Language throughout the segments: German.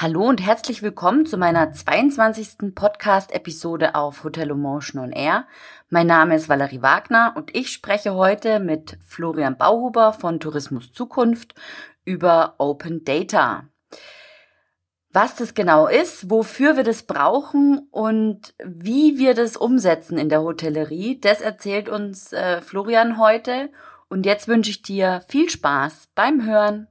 Hallo und herzlich willkommen zu meiner 22. Podcast-Episode auf Hotel Emotion on Air. Mein Name ist Valerie Wagner und ich spreche heute mit Florian Bauhuber von Tourismus Zukunft über Open Data. Was das genau ist, wofür wir das brauchen und wie wir das umsetzen in der Hotellerie, das erzählt uns äh, Florian heute. Und jetzt wünsche ich dir viel Spaß beim Hören.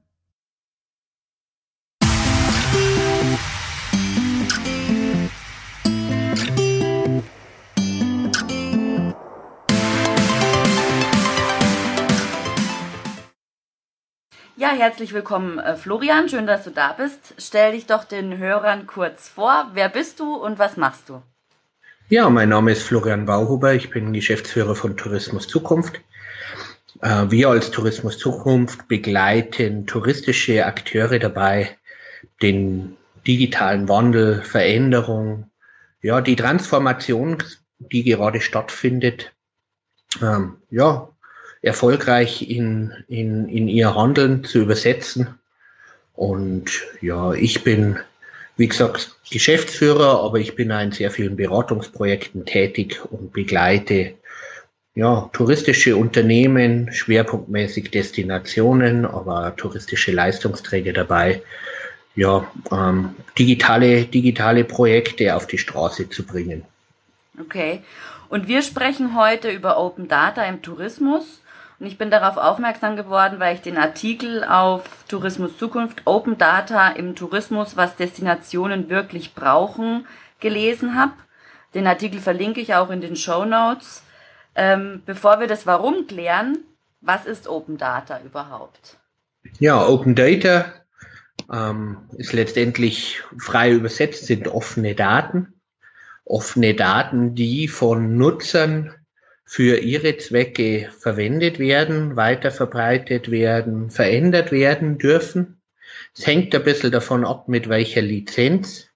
Ja, herzlich willkommen, äh, Florian. Schön, dass du da bist. Stell dich doch den Hörern kurz vor. Wer bist du und was machst du? Ja, mein Name ist Florian Bauhuber. Ich bin Geschäftsführer von Tourismus Zukunft. Äh, wir als Tourismus Zukunft begleiten touristische Akteure dabei, den digitalen Wandel, Veränderung, ja, die Transformation, die gerade stattfindet, ähm, ja, erfolgreich in, in, in ihr Handeln zu übersetzen. Und ja, ich bin, wie gesagt, Geschäftsführer, aber ich bin in sehr vielen Beratungsprojekten tätig und begleite ja, touristische Unternehmen, schwerpunktmäßig Destinationen, aber touristische Leistungsträger dabei, ja, ähm, digitale, digitale Projekte auf die Straße zu bringen. Okay. Und wir sprechen heute über Open Data im Tourismus. Und ich bin darauf aufmerksam geworden, weil ich den Artikel auf Tourismus Zukunft Open Data im Tourismus, was Destinationen wirklich brauchen, gelesen habe. Den Artikel verlinke ich auch in den Show Notes. Ähm, bevor wir das Warum klären, was ist Open Data überhaupt? Ja, Open Data ähm, ist letztendlich frei übersetzt, sind offene Daten. Offene Daten, die von Nutzern für ihre Zwecke verwendet werden, weiter verbreitet werden, verändert werden dürfen. Es hängt ein bisschen davon ab, mit welcher Lizenz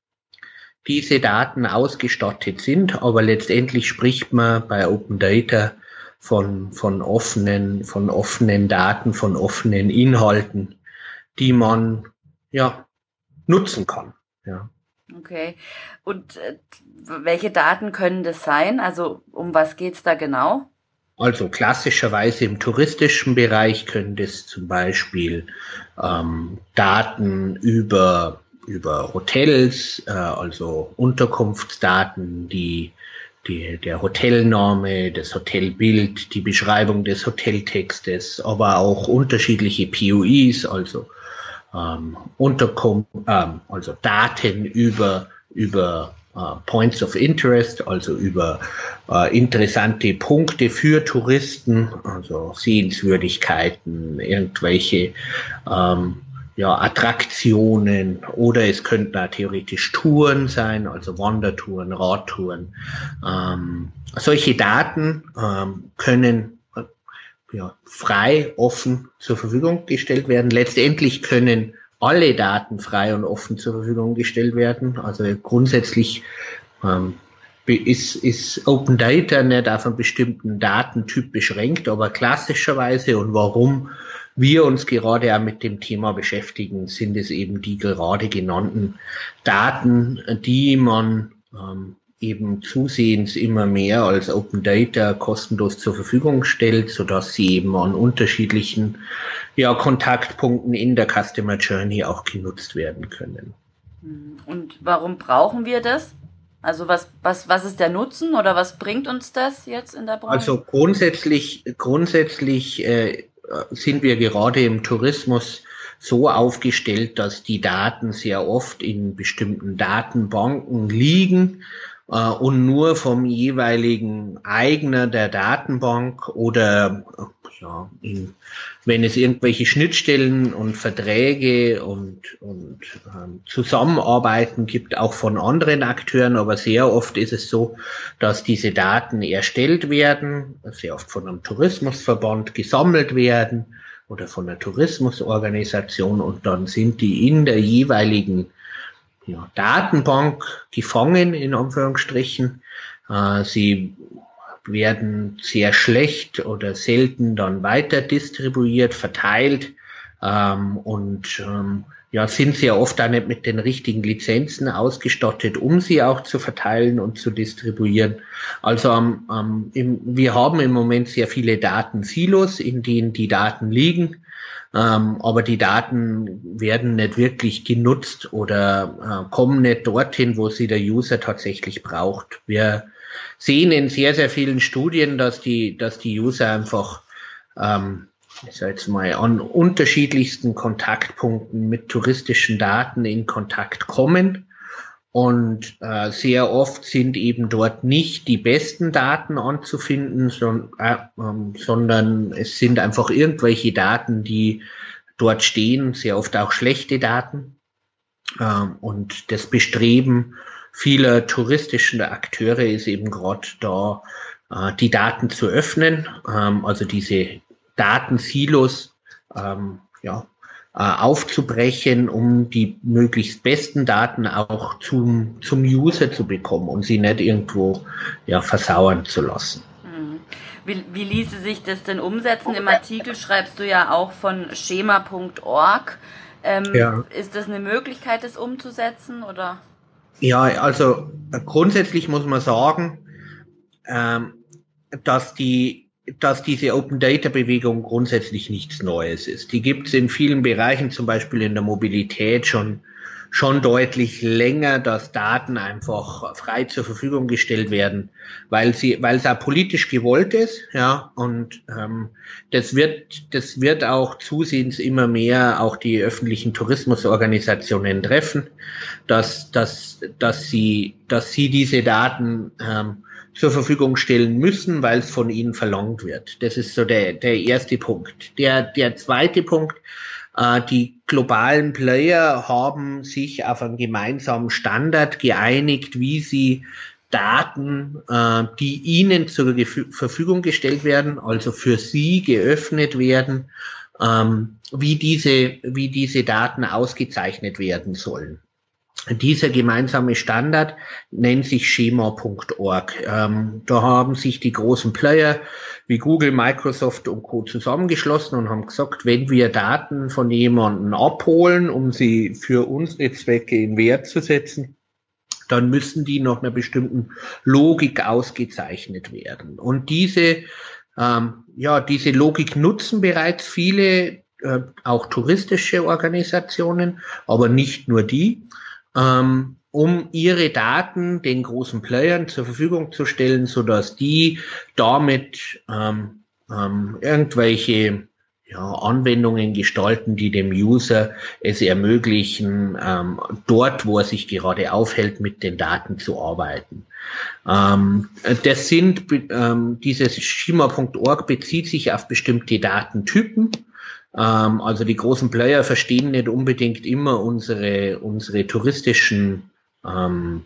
diese Daten ausgestattet sind, aber letztendlich spricht man bei Open Data von, von offenen, von offenen Daten, von offenen Inhalten, die man, ja, nutzen kann, ja. Okay. Und äh, welche Daten können das sein? Also um was geht's da genau? Also klassischerweise im touristischen Bereich können das zum Beispiel ähm, Daten über, über Hotels, äh, also Unterkunftsdaten, die, die, der Hotelname, das Hotelbild, die Beschreibung des Hoteltextes, aber auch unterschiedliche POIs, also ähm, Unterkunft, ähm, also Daten über, über Uh, Points of Interest, also über uh, interessante Punkte für Touristen, also Sehenswürdigkeiten, irgendwelche ähm, ja, Attraktionen oder es könnten da theoretisch Touren sein, also Wandertouren, Radtouren. Ähm, solche Daten ähm, können ja, frei, offen zur Verfügung gestellt werden. Letztendlich können alle Daten frei und offen zur Verfügung gestellt werden. Also grundsätzlich ähm, ist, ist Open Data nicht auf einen bestimmten Datentyp beschränkt, aber klassischerweise und warum wir uns gerade auch mit dem Thema beschäftigen, sind es eben die gerade genannten Daten, die man ähm, eben zusehends immer mehr als Open Data kostenlos zur Verfügung stellt, so dass sie eben an unterschiedlichen ja, Kontaktpunkten in der Customer Journey auch genutzt werden können. Und warum brauchen wir das? Also was, was, was ist der Nutzen oder was bringt uns das jetzt in der Branche? Also grundsätzlich, grundsätzlich äh, sind wir gerade im Tourismus so aufgestellt, dass die Daten sehr oft in bestimmten Datenbanken liegen und nur vom jeweiligen Eigner der Datenbank oder ja, in, wenn es irgendwelche Schnittstellen und Verträge und, und ähm, Zusammenarbeiten gibt, auch von anderen Akteuren, aber sehr oft ist es so, dass diese Daten erstellt werden, sehr oft von einem Tourismusverband gesammelt werden oder von einer Tourismusorganisation. Und dann sind die in der jeweiligen ja, Datenbank gefangen, in Anführungsstrichen. Äh, sie werden sehr schlecht oder selten dann weiter distribuiert, verteilt ähm, und ähm, ja, sind sehr oft auch nicht mit den richtigen Lizenzen ausgestattet, um sie auch zu verteilen und zu distribuieren. Also ähm, ähm, im, wir haben im Moment sehr viele Datensilos, in denen die Daten liegen, ähm, aber die Daten werden nicht wirklich genutzt oder äh, kommen nicht dorthin, wo sie der User tatsächlich braucht. Wir sehen in sehr, sehr vielen Studien, dass die, dass die User einfach ähm, ich sage jetzt mal, an unterschiedlichsten Kontaktpunkten mit touristischen Daten in Kontakt kommen. Und äh, sehr oft sind eben dort nicht die besten Daten anzufinden, sondern, äh, ähm, sondern es sind einfach irgendwelche Daten, die dort stehen, sehr oft auch schlechte Daten. Ähm, und das Bestreben vieler touristischen Akteure ist eben gerade da, äh, die Daten zu öffnen, ähm, also diese Datensilos ähm, ja, äh, aufzubrechen, um die möglichst besten Daten auch zum, zum User zu bekommen und sie nicht irgendwo ja, versauern zu lassen. Mhm. Wie, wie ließe sich das denn umsetzen? Im Artikel schreibst du ja auch von schema.org. Ähm, ja. Ist das eine Möglichkeit, das umzusetzen oder? Ja, also äh, grundsätzlich muss man sagen, ähm, dass die dass diese Open Data Bewegung grundsätzlich nichts Neues ist. Die gibt es in vielen Bereichen, zum Beispiel in der Mobilität schon schon deutlich länger, dass Daten einfach frei zur Verfügung gestellt werden, weil sie, weil es auch politisch gewollt ist, ja, und ähm, das wird, das wird auch zusehends immer mehr auch die öffentlichen Tourismusorganisationen treffen, dass, dass, dass sie, dass sie diese Daten ähm, zur Verfügung stellen müssen, weil es von ihnen verlangt wird. Das ist so der, der erste Punkt. Der, der zweite Punkt, äh, die globalen Player haben sich auf einen gemeinsamen Standard geeinigt, wie sie Daten, äh, die ihnen zur Verfügung gestellt werden, also für sie geöffnet werden, ähm, wie diese, wie diese Daten ausgezeichnet werden sollen. Dieser gemeinsame Standard nennt sich schema.org. Ähm, da haben sich die großen Player wie Google, Microsoft und Co. zusammengeschlossen und haben gesagt, wenn wir Daten von jemandem abholen, um sie für unsere Zwecke in Wert zu setzen, dann müssen die nach einer bestimmten Logik ausgezeichnet werden. Und diese, ähm, ja, diese Logik nutzen bereits viele, äh, auch touristische Organisationen, aber nicht nur die ähm, um ihre Daten den großen Playern zur Verfügung zu stellen, so dass die damit ähm, ähm, irgendwelche ja, Anwendungen gestalten, die dem User es ermöglichen, ähm, dort, wo er sich gerade aufhält, mit den Daten zu arbeiten. Ähm, das sind, ähm, dieses schema.org bezieht sich auf bestimmte Datentypen. Ähm, also die großen Player verstehen nicht unbedingt immer unsere, unsere touristischen ähm,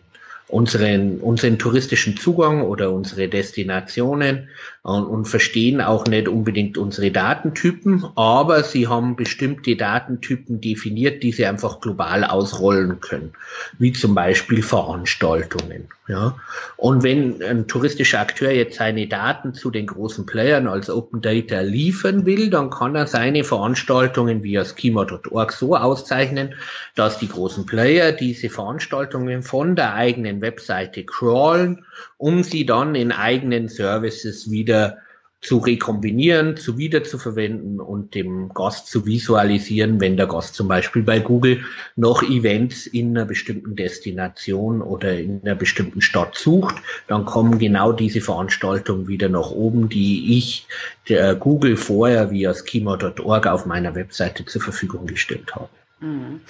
unseren, unseren touristischen Zugang oder unsere Destinationen und, und, verstehen auch nicht unbedingt unsere Datentypen, aber sie haben bestimmte Datentypen definiert, die sie einfach global ausrollen können, wie zum Beispiel Veranstaltungen. Ja. Und wenn ein touristischer Akteur jetzt seine Daten zu den großen Playern als Open Data liefern will, dann kann er seine Veranstaltungen via schema.org so auszeichnen, dass die großen Player diese Veranstaltungen von der eigenen Webseite crawlen, um sie dann in eigenen Services wieder zu rekombinieren, zu wiederzuverwenden und dem Gast zu visualisieren, wenn der Gast zum Beispiel bei Google noch Events in einer bestimmten Destination oder in einer bestimmten Stadt sucht, dann kommen genau diese Veranstaltungen wieder nach oben, die ich der Google vorher via schema.org auf meiner Webseite zur Verfügung gestellt habe. Mhm.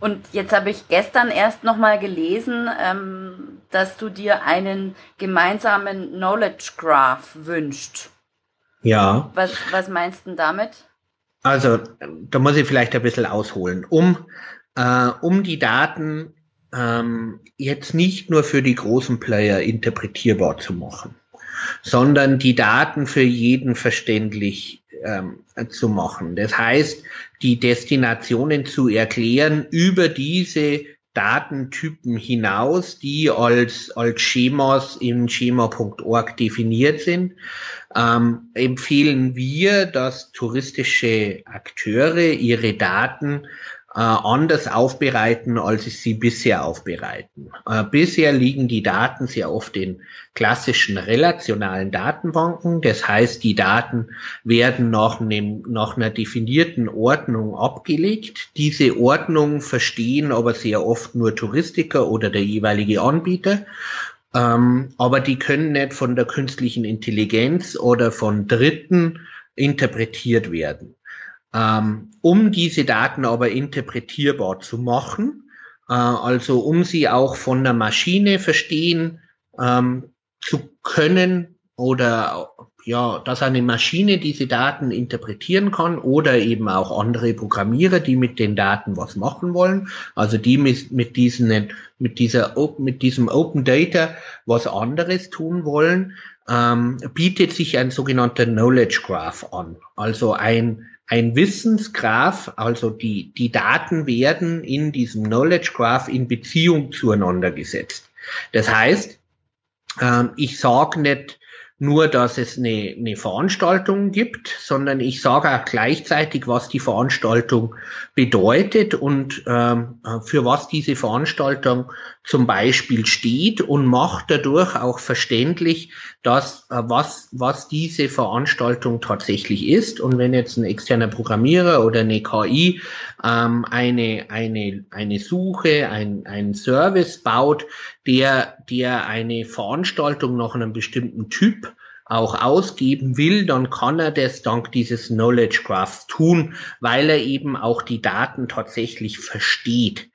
Und jetzt habe ich gestern erst nochmal gelesen, ähm, dass du dir einen gemeinsamen Knowledge Graph wünscht. Ja. Was, was meinst du damit? Also, da muss ich vielleicht ein bisschen ausholen. Um, äh, um die Daten ähm, jetzt nicht nur für die großen Player interpretierbar zu machen, sondern die Daten für jeden verständlich ähm, zu machen. Das heißt, die Destinationen zu erklären über diese Datentypen hinaus, die als, als Schemas im schema.org definiert sind, ähm, empfehlen wir, dass touristische Akteure ihre Daten anders aufbereiten, als sie sie bisher aufbereiten. Äh, bisher liegen die Daten sehr oft in klassischen relationalen Datenbanken. Das heißt, die Daten werden nach, einem, nach einer definierten Ordnung abgelegt. Diese Ordnung verstehen aber sehr oft nur Touristiker oder der jeweilige Anbieter. Ähm, aber die können nicht von der künstlichen Intelligenz oder von Dritten interpretiert werden. Ähm, um diese Daten aber interpretierbar zu machen, äh, also um sie auch von der Maschine verstehen ähm, zu können oder ja, dass eine Maschine diese Daten interpretieren kann oder eben auch andere Programmierer, die mit den Daten was machen wollen, also die mit, mit diesen, mit dieser, mit diesem Open Data was anderes tun wollen, ähm, bietet sich ein sogenannter Knowledge Graph an. Also ein, ein Wissensgraph, also die, die Daten werden in diesem Knowledge Graph in Beziehung zueinander gesetzt. Das heißt, ähm, ich sage nicht, nur, dass es eine, eine Veranstaltung gibt, sondern ich sage auch gleichzeitig, was die Veranstaltung bedeutet und ähm, für was diese Veranstaltung zum Beispiel steht und macht dadurch auch verständlich, dass äh, was, was diese Veranstaltung tatsächlich ist. Und wenn jetzt ein externer Programmierer oder eine KI ähm, eine, eine, eine Suche, ein, ein Service baut, der, der eine Veranstaltung nach einem bestimmten Typ auch ausgeben will, dann kann er das dank dieses Knowledge Graphs tun, weil er eben auch die Daten tatsächlich versteht.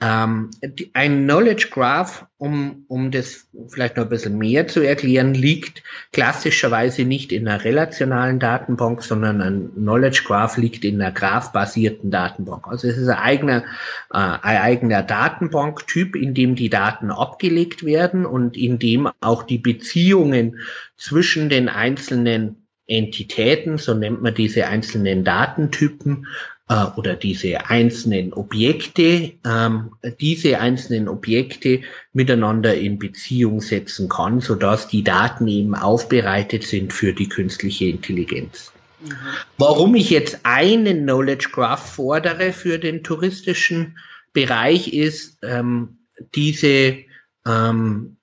Ähm, ein Knowledge Graph, um, um das vielleicht noch ein bisschen mehr zu erklären, liegt klassischerweise nicht in einer relationalen Datenbank, sondern ein Knowledge Graph liegt in einer graphbasierten Datenbank. Also es ist ein eigener, äh, ein eigener Datenbanktyp, in dem die Daten abgelegt werden und in dem auch die Beziehungen zwischen den einzelnen Entitäten, so nennt man diese einzelnen Datentypen, äh, oder diese einzelnen Objekte, ähm, diese einzelnen Objekte miteinander in Beziehung setzen kann, sodass die Daten eben aufbereitet sind für die künstliche Intelligenz. Mhm. Warum ich jetzt einen Knowledge Graph fordere für den touristischen Bereich ist ähm, diese ähm,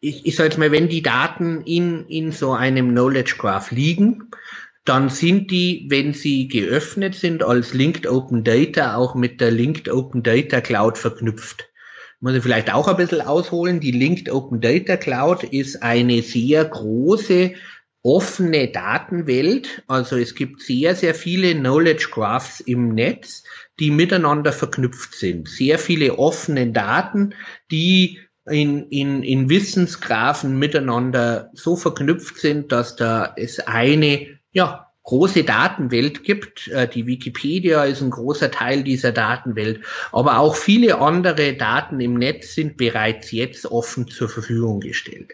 ich, ich sage jetzt mal, wenn die Daten in, in so einem Knowledge Graph liegen, dann sind die, wenn sie geöffnet sind, als Linked Open Data auch mit der Linked Open Data Cloud verknüpft. Muss ich vielleicht auch ein bisschen ausholen. Die Linked Open Data Cloud ist eine sehr große offene Datenwelt. Also es gibt sehr, sehr viele Knowledge Graphs im Netz, die miteinander verknüpft sind. Sehr viele offene Daten, die in, in, in Wissensgraphen miteinander so verknüpft sind, dass da es eine ja, große Datenwelt gibt. Äh, die Wikipedia ist ein großer Teil dieser Datenwelt, aber auch viele andere Daten im Netz sind bereits jetzt offen zur Verfügung gestellt.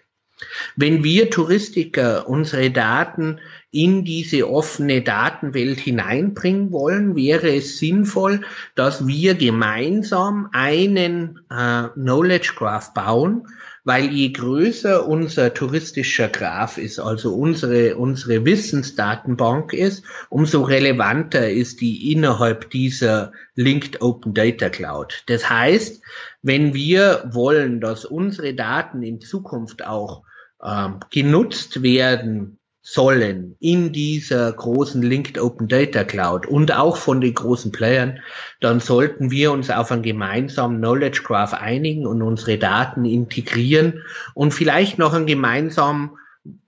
Wenn wir Touristiker unsere Daten in diese offene Datenwelt hineinbringen wollen, wäre es sinnvoll, dass wir gemeinsam einen äh, Knowledge Graph bauen, weil je größer unser touristischer Graph ist, also unsere, unsere Wissensdatenbank ist, umso relevanter ist die innerhalb dieser Linked Open Data Cloud. Das heißt, wenn wir wollen, dass unsere Daten in Zukunft auch ähm, genutzt werden sollen in dieser großen Linked Open Data Cloud und auch von den großen Playern, dann sollten wir uns auf einen gemeinsamen Knowledge Graph einigen und unsere Daten integrieren und vielleicht noch ein gemeinsamen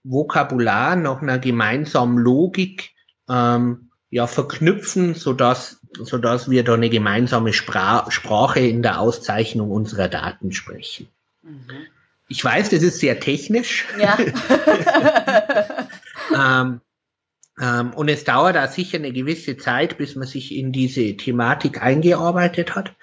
Vokabular, noch einer gemeinsamen Logik ähm, ja verknüpfen, sodass sodass wir da eine gemeinsame Spra Sprache in der Auszeichnung unserer Daten sprechen. Mhm. Ich weiß, das ist sehr technisch. Ja. ähm, ähm, und es dauert da sicher eine gewisse Zeit, bis man sich in diese Thematik eingearbeitet hat.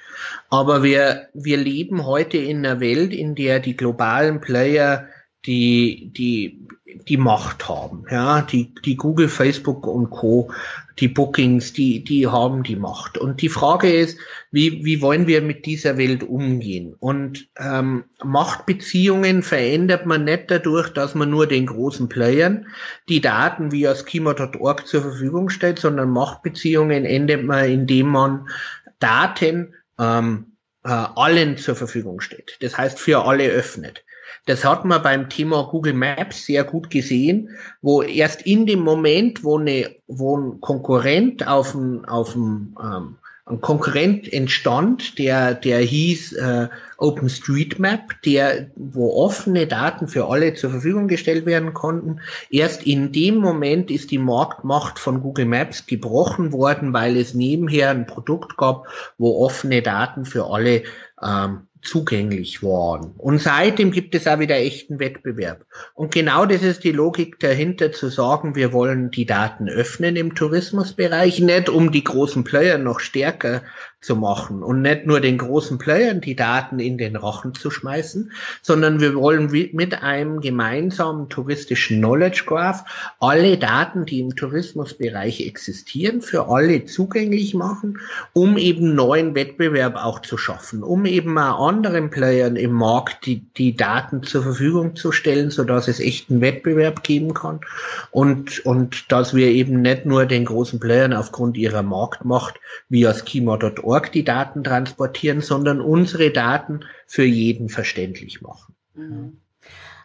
Aber wir, wir leben heute in einer Welt, in der die globalen Player die, die, die Macht haben. Ja, die, die Google, Facebook und Co die Bookings, die, die haben die Macht. Und die Frage ist, wie, wie wollen wir mit dieser Welt umgehen? Und ähm, Machtbeziehungen verändert man nicht dadurch, dass man nur den großen Playern die Daten via schema.org zur Verfügung stellt, sondern Machtbeziehungen ändert man, indem man Daten ähm, äh, allen zur Verfügung steht. Das heißt, für alle öffnet. Das hat man beim Thema Google Maps sehr gut gesehen, wo erst in dem Moment, wo, eine, wo ein Konkurrent auf ein, auf ein, ähm, ein Konkurrent entstand, der, der hieß äh, OpenStreetMap, der, wo offene Daten für alle zur Verfügung gestellt werden konnten. Erst in dem Moment ist die Marktmacht von Google Maps gebrochen worden, weil es nebenher ein Produkt gab, wo offene Daten für alle ähm, zugänglich waren. Und seitdem gibt es auch wieder echten Wettbewerb. Und genau das ist die Logik dahinter zu sagen, wir wollen die Daten öffnen im Tourismusbereich, nicht um die großen Player noch stärker zu machen. Und nicht nur den großen Playern die Daten in den Rachen zu schmeißen, sondern wir wollen mit einem gemeinsamen touristischen Knowledge Graph alle Daten, die im Tourismusbereich existieren, für alle zugänglich machen, um eben neuen Wettbewerb auch zu schaffen, um eben auch anderen Playern im Markt die, die Daten zur Verfügung zu stellen, so dass es echten Wettbewerb geben kann. Und, und dass wir eben nicht nur den großen Playern aufgrund ihrer Marktmacht via schema.org Org die Daten transportieren, sondern unsere Daten für jeden verständlich machen. Mhm.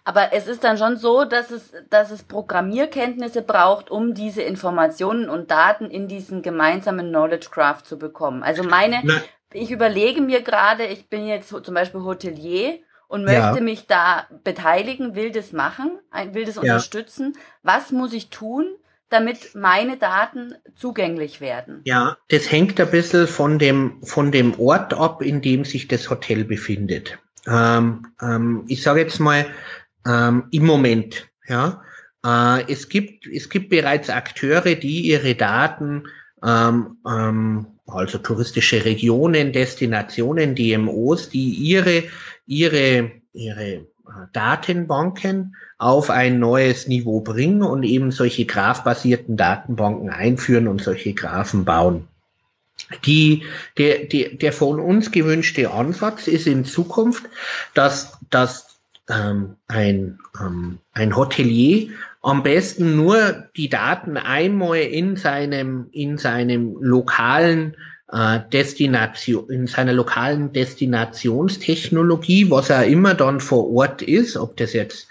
Aber es ist dann schon so, dass es, dass es Programmierkenntnisse braucht, um diese Informationen und Daten in diesen gemeinsamen Knowledge Graph zu bekommen. Also meine, Na, ich überlege mir gerade, ich bin jetzt zum Beispiel Hotelier und möchte ja. mich da beteiligen, will das machen, will das ja. unterstützen. Was muss ich tun, damit meine Daten zugänglich werden? Ja, das hängt ein bisschen von dem, von dem Ort ab, in dem sich das Hotel befindet. Ähm, ähm, ich sage jetzt mal, ähm, im Moment, ja, äh, es gibt, es gibt bereits Akteure, die ihre Daten, ähm, ähm, also touristische Regionen, Destinationen, DMOs, die ihre, ihre, ihre Datenbanken auf ein neues Niveau bringen und eben solche graph-basierten Datenbanken einführen und solche Graphen bauen. Die, der, der, der von uns gewünschte Ansatz ist in Zukunft, dass, dass ähm, ein, ähm, ein Hotelier am besten nur die Daten einmal in seinem, in seinem lokalen äh, Destination, in seiner lokalen Destinationstechnologie, was er immer dann vor Ort ist, ob das jetzt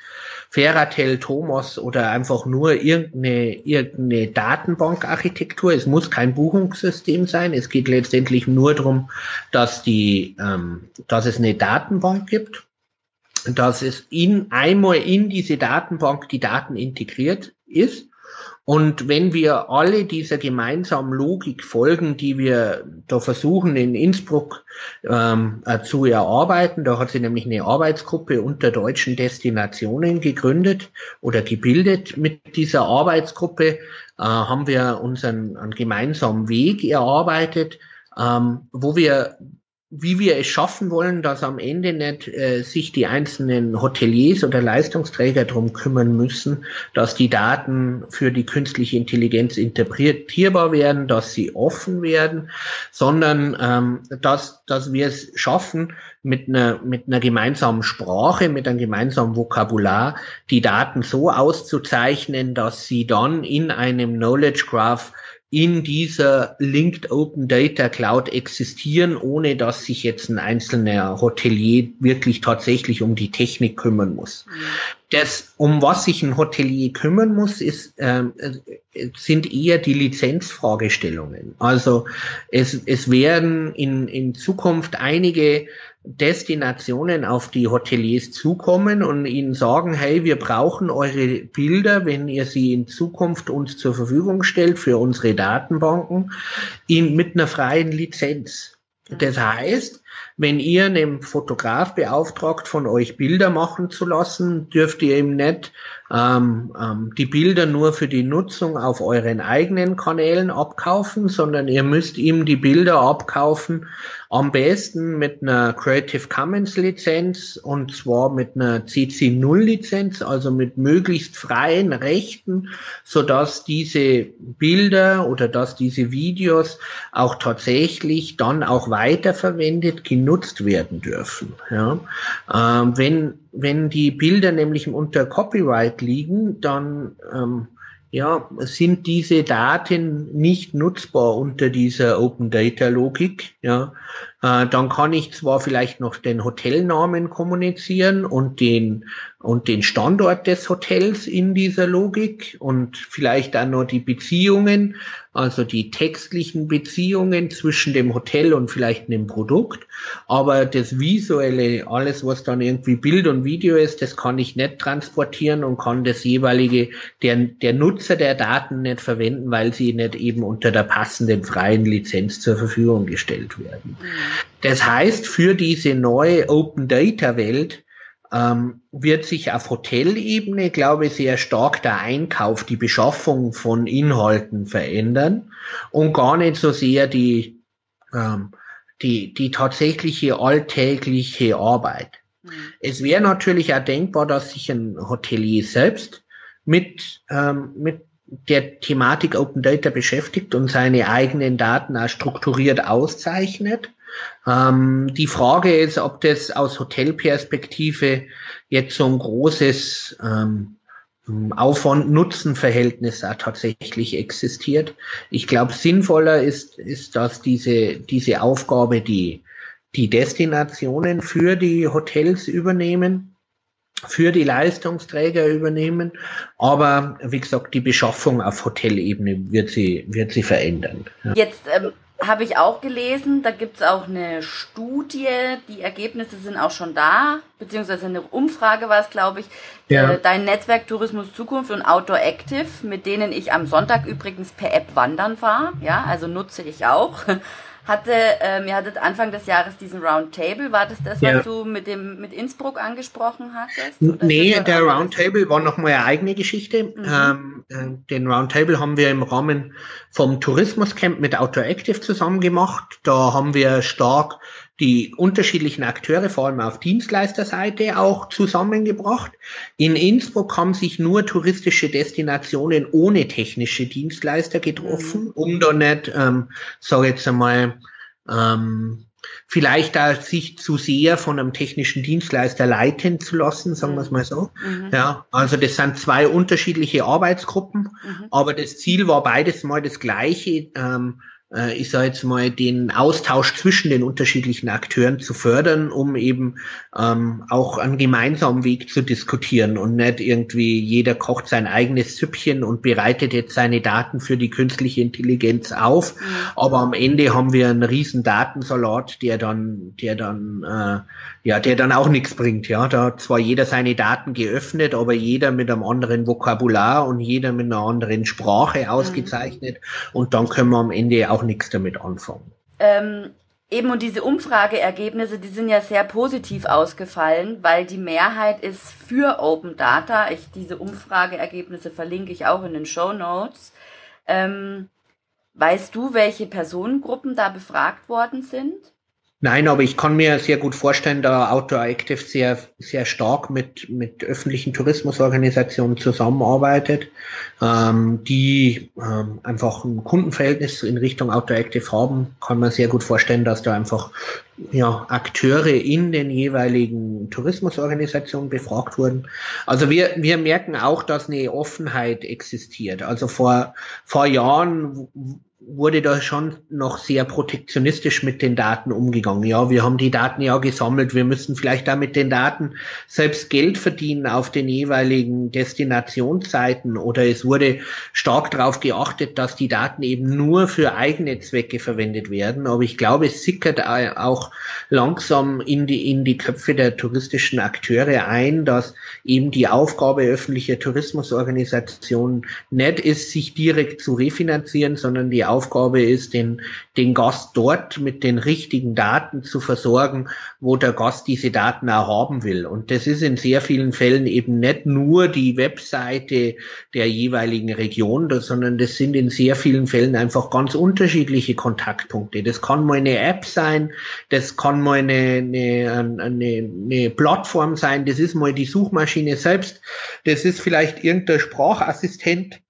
Feratel, Thomas oder einfach nur irgendeine, irgendeine Datenbankarchitektur. Es muss kein Buchungssystem sein. Es geht letztendlich nur darum, dass die, ähm, dass es eine Datenbank gibt, dass es in einmal in diese Datenbank die Daten integriert ist und wenn wir alle dieser gemeinsamen Logik folgen, die wir da versuchen in Innsbruck ähm, äh, zu erarbeiten, da hat sie nämlich eine Arbeitsgruppe unter deutschen Destinationen gegründet oder gebildet. Mit dieser Arbeitsgruppe äh, haben wir unseren gemeinsamen Weg erarbeitet, ähm, wo wir wie wir es schaffen wollen, dass am Ende nicht äh, sich die einzelnen Hoteliers oder Leistungsträger darum kümmern müssen, dass die Daten für die künstliche Intelligenz interpretierbar werden, dass sie offen werden, sondern ähm, dass, dass wir es schaffen, mit einer, mit einer gemeinsamen Sprache, mit einem gemeinsamen Vokabular die Daten so auszuzeichnen, dass sie dann in einem Knowledge Graph in dieser Linked Open Data Cloud existieren, ohne dass sich jetzt ein einzelner Hotelier wirklich tatsächlich um die Technik kümmern muss. Das, um was sich ein Hotelier kümmern muss, ist, ähm, äh, sind eher die Lizenzfragestellungen. Also es, es werden in, in Zukunft einige Destinationen auf die Hoteliers zukommen und ihnen sagen, hey, wir brauchen eure Bilder, wenn ihr sie in Zukunft uns zur Verfügung stellt für unsere Datenbanken, in, mit einer freien Lizenz. Das heißt, wenn ihr einen Fotograf beauftragt, von euch Bilder machen zu lassen, dürft ihr ihm nicht ähm, ähm, die Bilder nur für die Nutzung auf euren eigenen Kanälen abkaufen, sondern ihr müsst ihm die Bilder abkaufen am besten mit einer Creative Commons Lizenz und zwar mit einer CC0 Lizenz, also mit möglichst freien Rechten, so dass diese Bilder oder dass diese Videos auch tatsächlich dann auch weiterverwendet, genutzt werden dürfen. Ja. Ähm, wenn, wenn die Bilder nämlich unter Copyright liegen, dann ähm, ja, sind diese Daten nicht nutzbar unter dieser Open Data Logik, ja, äh, dann kann ich zwar vielleicht noch den Hotelnamen kommunizieren und den und den Standort des Hotels in dieser Logik und vielleicht dann noch die Beziehungen, also die textlichen Beziehungen zwischen dem Hotel und vielleicht einem Produkt. Aber das visuelle, alles was dann irgendwie Bild und Video ist, das kann ich nicht transportieren und kann das jeweilige, der, der Nutzer der Daten nicht verwenden, weil sie nicht eben unter der passenden freien Lizenz zur Verfügung gestellt werden. Mhm. Das heißt, für diese neue Open Data Welt ähm, wird sich auf Hotelebene, glaube ich, sehr stark der Einkauf, die Beschaffung von Inhalten verändern und gar nicht so sehr die, ähm, die, die tatsächliche alltägliche Arbeit. Mhm. Es wäre natürlich auch denkbar, dass sich ein Hotelier selbst mit, ähm, mit der Thematik Open Data beschäftigt und seine eigenen Daten auch strukturiert auszeichnet ähm, die Frage ist, ob das aus Hotelperspektive jetzt so ein großes ähm, Aufwand-Nutzen-Verhältnis tatsächlich existiert. Ich glaube, sinnvoller ist, ist, dass diese, diese Aufgabe die, die Destinationen für die Hotels übernehmen, für die Leistungsträger übernehmen. Aber wie gesagt, die Beschaffung auf Hotelebene wird sie, wird sie verändern. Jetzt ähm, habe ich auch gelesen. Da gibt es auch eine Studie. Die Ergebnisse sind auch schon da. Beziehungsweise eine Umfrage war es, glaube ich. Ja. Äh, dein Netzwerk Tourismus Zukunft und Outdoor Active, mit denen ich am Sonntag übrigens per App wandern war. Ja, also nutze ich auch hatte, ähm, ihr hattet Anfang des Jahres diesen Roundtable. War das das, ja. was du mit dem mit Innsbruck angesprochen hattest? Oder nee, der Roundtable war nochmal eine eigene Geschichte. Mhm. Ähm, äh, den Roundtable haben wir im Rahmen vom Tourismuscamp mit Outdoor Active zusammen gemacht. Da haben wir stark die unterschiedlichen Akteure, vor allem auf Dienstleisterseite, auch zusammengebracht. In Innsbruck haben sich nur touristische Destinationen ohne technische Dienstleister getroffen, mhm. um da nicht, ähm, sage jetzt einmal, ähm, vielleicht da sich zu sehr von einem technischen Dienstleister leiten zu lassen, sagen wir es mal so. Mhm. Ja, also das sind zwei unterschiedliche Arbeitsgruppen, mhm. aber das Ziel war beides mal das gleiche. Ähm, äh, ich sage jetzt mal, den Austausch zwischen den unterschiedlichen Akteuren zu fördern, um eben ähm, auch einen gemeinsamen Weg zu diskutieren und nicht irgendwie jeder kocht sein eigenes Süppchen und bereitet jetzt seine Daten für die künstliche Intelligenz auf. Mhm. Aber am Ende haben wir einen riesen Datensalat, der dann, der dann, äh, ja, der dann auch nichts bringt. Ja, da hat zwar jeder seine Daten geöffnet, aber jeder mit einem anderen Vokabular und jeder mit einer anderen Sprache mhm. ausgezeichnet. Mhm. Und dann können wir am Ende auch auch nichts damit anfangen. Ähm, eben und diese Umfrageergebnisse, die sind ja sehr positiv ausgefallen, weil die Mehrheit ist für Open Data. Ich, diese Umfrageergebnisse verlinke ich auch in den Show Notes. Ähm, weißt du, welche Personengruppen da befragt worden sind? Nein, aber ich kann mir sehr gut vorstellen, da Outdoor Active sehr, sehr stark mit, mit öffentlichen Tourismusorganisationen zusammenarbeitet, ähm, die ähm, einfach ein Kundenverhältnis in Richtung Outdoor Active haben, kann man sehr gut vorstellen, dass da einfach ja, Akteure in den jeweiligen Tourismusorganisationen befragt wurden. Also wir, wir merken auch, dass eine Offenheit existiert. Also vor, vor Jahren wurde da schon noch sehr protektionistisch mit den Daten umgegangen. Ja, wir haben die Daten ja gesammelt, wir müssen vielleicht da mit den Daten selbst Geld verdienen auf den jeweiligen Destinationsseiten oder es wurde stark darauf geachtet, dass die Daten eben nur für eigene Zwecke verwendet werden. Aber ich glaube, es sickert auch langsam in die, in die Köpfe der touristischen Akteure ein, dass eben die Aufgabe öffentlicher Tourismusorganisationen nicht ist, sich direkt zu refinanzieren, sondern die Aufgabe ist, den, den Gast dort mit den richtigen Daten zu versorgen, wo der Gast diese Daten auch haben will. Und das ist in sehr vielen Fällen eben nicht nur die Webseite der jeweiligen Region, sondern das sind in sehr vielen Fällen einfach ganz unterschiedliche Kontaktpunkte. Das kann mal eine App sein, das kann mal eine, eine, eine, eine Plattform sein, das ist mal die Suchmaschine selbst, das ist vielleicht irgendein Sprachassistent,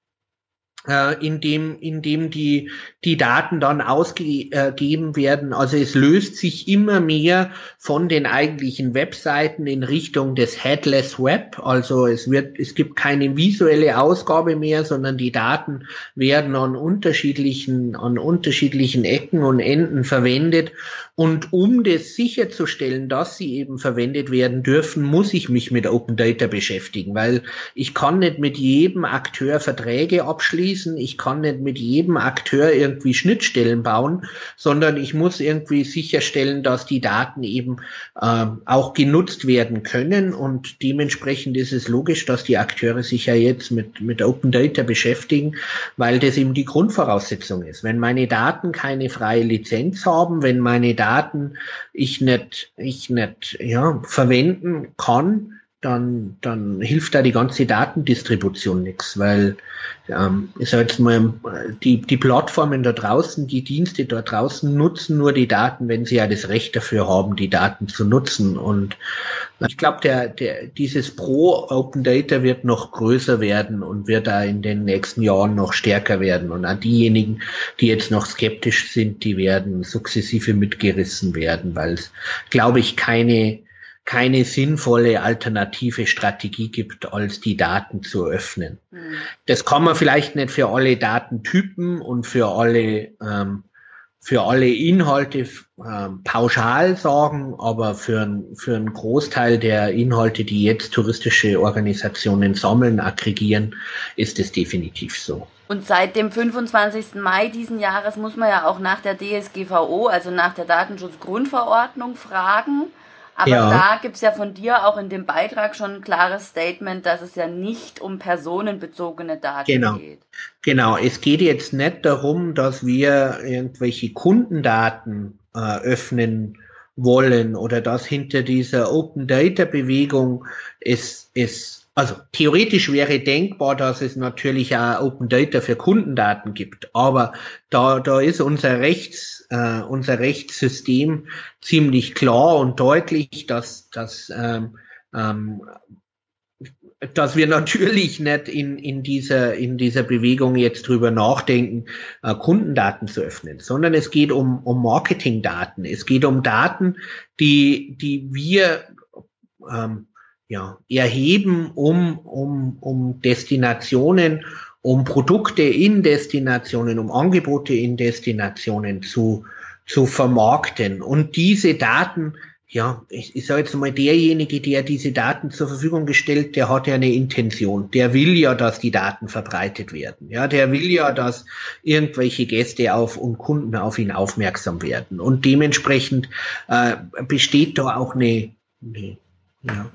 äh, in dem, in dem die, die Daten dann ausgegeben werden. Also es löst sich immer mehr von den eigentlichen Webseiten in Richtung des Headless Web. Also es wird, es gibt keine visuelle Ausgabe mehr, sondern die Daten werden an unterschiedlichen, an unterschiedlichen Ecken und Enden verwendet. Und um das sicherzustellen, dass sie eben verwendet werden dürfen, muss ich mich mit Open Data beschäftigen, weil ich kann nicht mit jedem Akteur Verträge abschließen, ich kann nicht mit jedem Akteur irgendwie Schnittstellen bauen, sondern ich muss irgendwie sicherstellen, dass die Daten eben äh, auch genutzt werden können und dementsprechend ist es logisch, dass die Akteure sich ja jetzt mit, mit Open Data beschäftigen, weil das eben die Grundvoraussetzung ist. Wenn meine Daten keine freie Lizenz haben, wenn meine Daten ich nicht, ich nicht ja, verwenden kann, dann, dann hilft da die ganze Datendistribution nichts, weil ähm, ich sage jetzt mal, die, die Plattformen da draußen, die Dienste da draußen nutzen nur die Daten, wenn sie ja das Recht dafür haben, die Daten zu nutzen. Und ich glaube, der, der, dieses Pro Open Data wird noch größer werden und wird da in den nächsten Jahren noch stärker werden. Und auch diejenigen, die jetzt noch skeptisch sind, die werden sukzessive mitgerissen werden, weil es, glaube ich, keine keine sinnvolle alternative Strategie gibt, als die Daten zu öffnen. Mhm. Das kann man vielleicht nicht für alle Datentypen und für alle ähm, für alle Inhalte ähm, pauschal sagen, aber für, für einen Großteil der Inhalte, die jetzt touristische Organisationen sammeln, aggregieren, ist es definitiv so. Und seit dem 25. Mai diesen Jahres muss man ja auch nach der DSGVO, also nach der Datenschutzgrundverordnung, fragen, aber ja. da gibt es ja von dir auch in dem Beitrag schon ein klares Statement, dass es ja nicht um personenbezogene Daten genau. geht. Genau, es geht jetzt nicht darum, dass wir irgendwelche Kundendaten äh, öffnen wollen oder dass hinter dieser Open Data Bewegung es, es also theoretisch wäre denkbar, dass es natürlich auch Open Data für Kundendaten gibt, aber da, da ist unser Rechts, äh, unser Rechtssystem ziemlich klar und deutlich, dass, dass, ähm, ähm, dass wir natürlich nicht in, in, dieser, in dieser Bewegung jetzt drüber nachdenken, äh, Kundendaten zu öffnen, sondern es geht um, um Marketingdaten. Es geht um Daten, die, die wir ähm, ja, erheben, um, um, um Destinationen, um Produkte in Destinationen, um Angebote in Destinationen zu, zu vermarkten. Und diese Daten, ja, ich, ich sage jetzt mal, derjenige, der diese Daten zur Verfügung gestellt, der hat ja eine Intention. Der will ja, dass die Daten verbreitet werden. Ja, der will ja, dass irgendwelche Gäste auf und Kunden auf ihn aufmerksam werden. Und dementsprechend äh, besteht da auch eine, eine ja,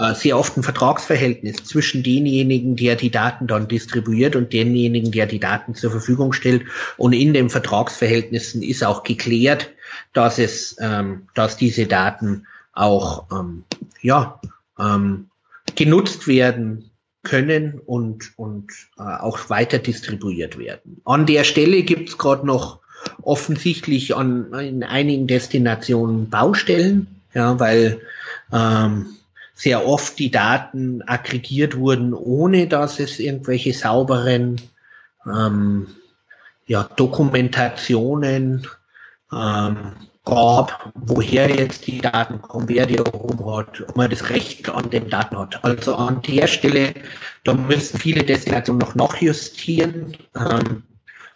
äh, sehr oft ein Vertragsverhältnis zwischen denjenigen, der die Daten dann distribuiert und denjenigen, der die Daten zur Verfügung stellt. Und in den Vertragsverhältnissen ist auch geklärt, dass es, ähm, dass diese Daten auch ähm, ja ähm, genutzt werden können und und äh, auch weiter distribuiert werden. An der Stelle gibt's gerade noch offensichtlich an in einigen Destinationen Baustellen, ja, weil ähm, sehr oft die Daten aggregiert wurden, ohne dass es irgendwelche sauberen ähm, ja, Dokumentationen ähm, gab, woher jetzt die Daten kommen, wer die erhoben hat, ob man das Recht an den Daten hat. Also an der Stelle, da müssen viele Destinationen noch nachjustieren ähm,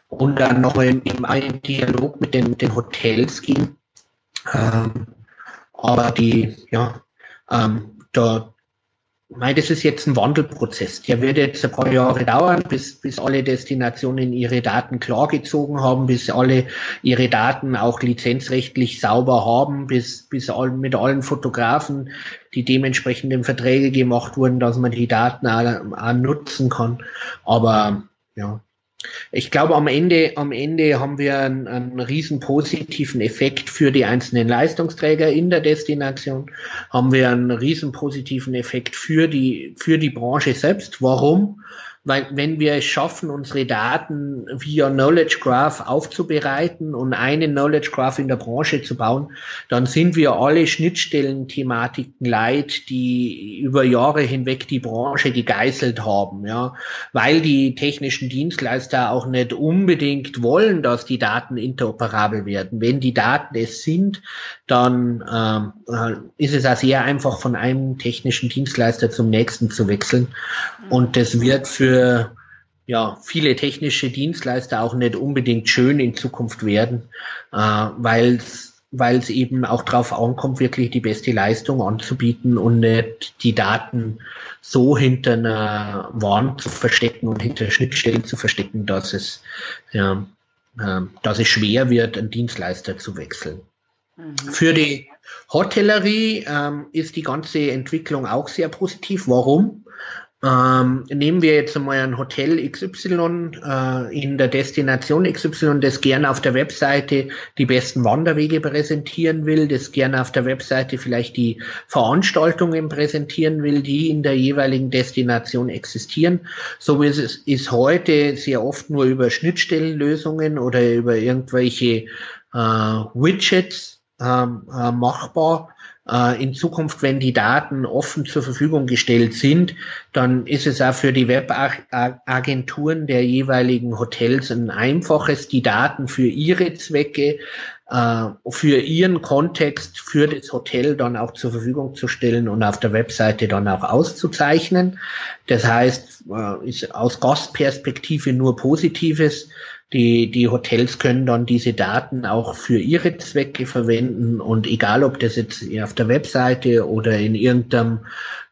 und dann noch in, in einen Dialog mit den, den Hotels gehen. Ähm, aber die, ja, ähm, da, Nein, das ist jetzt ein Wandelprozess. Der wird jetzt ein paar Jahre dauern, bis, bis alle Destinationen ihre Daten klargezogen haben, bis alle ihre Daten auch lizenzrechtlich sauber haben, bis, bis all, mit allen Fotografen die dementsprechenden Verträge gemacht wurden, dass man die Daten auch, auch nutzen kann. Aber ja, ich glaube, am Ende, am Ende haben wir einen, einen riesen positiven Effekt für die einzelnen Leistungsträger in der Destination, haben wir einen riesen positiven Effekt für die, für die Branche selbst. Warum? Weil wenn wir es schaffen, unsere Daten via Knowledge Graph aufzubereiten und einen Knowledge Graph in der Branche zu bauen, dann sind wir alle Schnittstellenthematiken leid, die über Jahre hinweg die Branche gegeißelt haben, ja, weil die technischen Dienstleister auch nicht unbedingt wollen, dass die Daten interoperabel werden. Wenn die Daten es sind, dann ähm, äh, ist es auch sehr einfach von einem technischen Dienstleister zum nächsten zu wechseln. Und das wird für ja, viele technische Dienstleister auch nicht unbedingt schön in Zukunft werden, äh, weil weil es eben auch darauf ankommt, wirklich die beste Leistung anzubieten und nicht die Daten so hinter einer Wand zu verstecken und hinter Schnittstellen zu verstecken, dass es, ja, äh, dass es schwer wird, einen Dienstleister zu wechseln. Mhm. Für die Hotellerie ähm, ist die ganze Entwicklung auch sehr positiv. Warum? Ähm, nehmen wir jetzt einmal ein Hotel XY äh, in der Destination XY, das gerne auf der Webseite die besten Wanderwege präsentieren will, das gerne auf der Webseite vielleicht die Veranstaltungen präsentieren will, die in der jeweiligen Destination existieren. So wie es ist heute sehr oft nur über Schnittstellenlösungen oder über irgendwelche äh, Widgets ähm, äh, machbar. Äh, in Zukunft, wenn die Daten offen zur Verfügung gestellt sind, dann ist es auch für die Webagenturen der jeweiligen Hotels ein einfaches, die Daten für ihre Zwecke, äh, für ihren Kontext, für das Hotel dann auch zur Verfügung zu stellen und auf der Webseite dann auch auszuzeichnen. Das heißt, äh, ist aus Gastperspektive nur Positives. Die, die Hotels können dann diese Daten auch für ihre Zwecke verwenden und egal ob das jetzt auf der Webseite oder in irgendeinem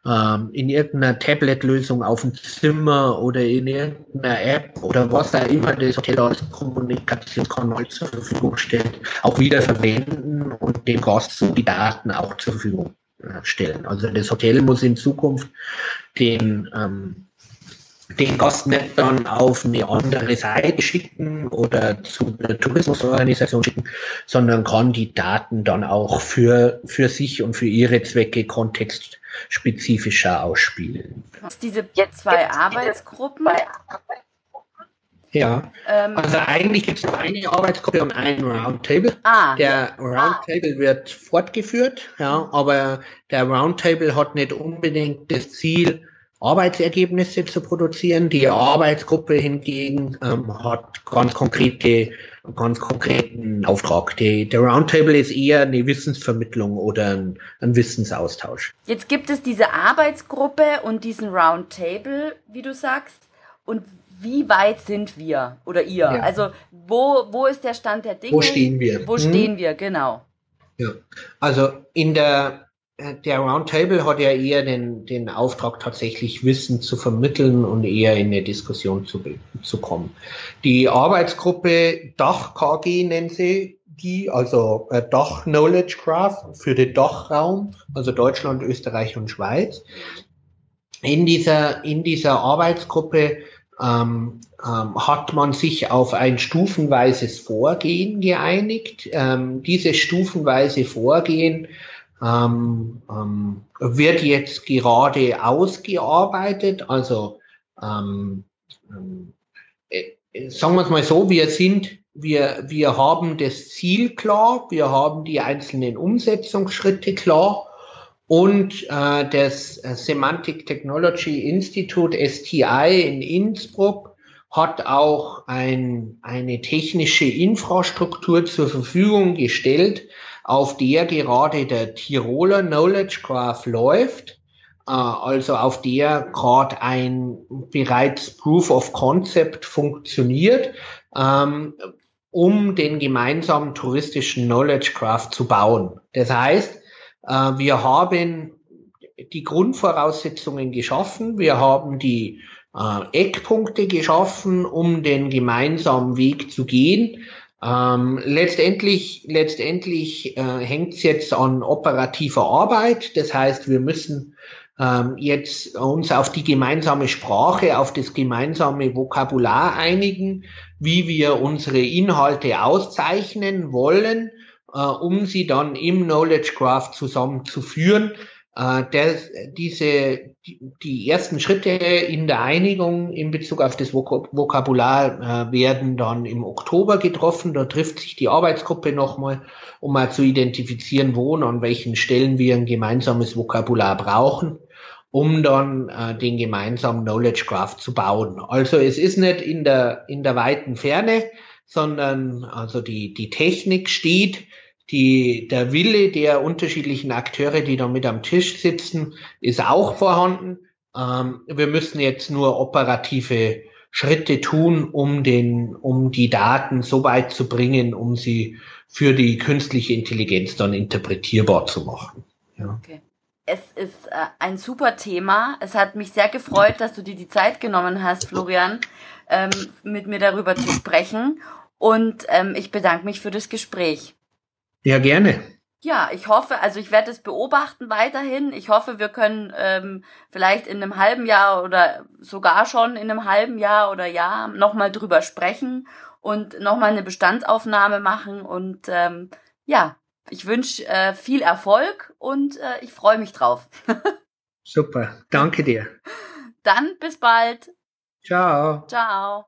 ähm, in irgendeiner Tablet-Lösung auf dem Zimmer oder in irgendeiner App oder was da immer das Hotel als Kommunikationskanal zur Verfügung stellt, auch wieder verwenden und dem Gast so die Daten auch zur Verfügung äh, stellen. Also das Hotel muss in Zukunft den ähm, den Gast nicht dann auf eine andere Seite schicken oder zu einer Tourismusorganisation schicken, sondern kann die Daten dann auch für, für sich und für ihre Zwecke kontextspezifischer ausspielen. Diese zwei Arbeitsgruppen. Ja, ähm, also eigentlich gibt es nur eine Arbeitsgruppe und einen Roundtable. Ah, der Roundtable ah. wird fortgeführt, ja, aber der Roundtable hat nicht unbedingt das Ziel, Arbeitsergebnisse zu produzieren. Die Arbeitsgruppe hingegen ähm, hat ganz konkrete, ganz konkreten Auftrag. Die, der Roundtable ist eher eine Wissensvermittlung oder ein, ein Wissensaustausch. Jetzt gibt es diese Arbeitsgruppe und diesen Roundtable, wie du sagst. Und wie weit sind wir oder ihr? Ja. Also wo, wo ist der Stand der Dinge? Wo stehen wir? Wo hm? stehen wir, genau. Ja, also in der der Roundtable hat ja eher den, den Auftrag, tatsächlich Wissen zu vermitteln und eher in eine Diskussion zu, zu kommen. Die Arbeitsgruppe Dach KG nennen sie die, also äh, Dach Knowledge Graph für den Dachraum, also Deutschland, Österreich und Schweiz. In dieser, in dieser Arbeitsgruppe ähm, ähm, hat man sich auf ein stufenweises Vorgehen geeinigt. Ähm, dieses stufenweise Vorgehen ähm, ähm, wird jetzt gerade ausgearbeitet. Also ähm, ähm, äh, sagen wir es mal so, wir sind, wir, wir haben das Ziel klar, wir haben die einzelnen Umsetzungsschritte klar und äh, das Semantic Technology Institute STI in Innsbruck hat auch ein, eine technische Infrastruktur zur Verfügung gestellt, auf der gerade der Tiroler Knowledge Graph läuft, äh, also auf der gerade ein bereits Proof of Concept funktioniert, ähm, um den gemeinsamen touristischen Knowledge Graph zu bauen. Das heißt, äh, wir haben die Grundvoraussetzungen geschaffen, wir haben die äh, Eckpunkte geschaffen, um den gemeinsamen Weg zu gehen. Ähm, letztendlich letztendlich äh, hängt es jetzt an operativer Arbeit. Das heißt, wir müssen ähm, jetzt uns auf die gemeinsame Sprache, auf das gemeinsame Vokabular einigen, wie wir unsere Inhalte auszeichnen wollen, äh, um sie dann im Knowledge Graph zusammenzuführen. Äh, der, diese, die, die ersten Schritte in der Einigung in Bezug auf das Vokabular äh, werden dann im Oktober getroffen. Da trifft sich die Arbeitsgruppe nochmal, um mal zu identifizieren, wo und an welchen Stellen wir ein gemeinsames Vokabular brauchen, um dann äh, den gemeinsamen Knowledge Graph zu bauen. Also es ist nicht in der, in der weiten Ferne, sondern also die, die Technik steht, die, der Wille der unterschiedlichen Akteure, die da mit am Tisch sitzen, ist auch vorhanden. Ähm, wir müssen jetzt nur operative Schritte tun, um den, um die Daten so weit zu bringen, um sie für die künstliche Intelligenz dann interpretierbar zu machen. Ja. Okay. Es ist äh, ein super Thema. Es hat mich sehr gefreut, dass du dir die Zeit genommen hast, Florian, ähm, mit mir darüber zu sprechen. Und ähm, ich bedanke mich für das Gespräch. Ja, gerne. Ja, ich hoffe, also ich werde es beobachten weiterhin. Ich hoffe, wir können ähm, vielleicht in einem halben Jahr oder sogar schon in einem halben Jahr oder Jahr nochmal drüber sprechen und nochmal eine Bestandsaufnahme machen. Und ähm, ja, ich wünsche äh, viel Erfolg und äh, ich freue mich drauf. Super, danke dir. Dann bis bald. Ciao. Ciao.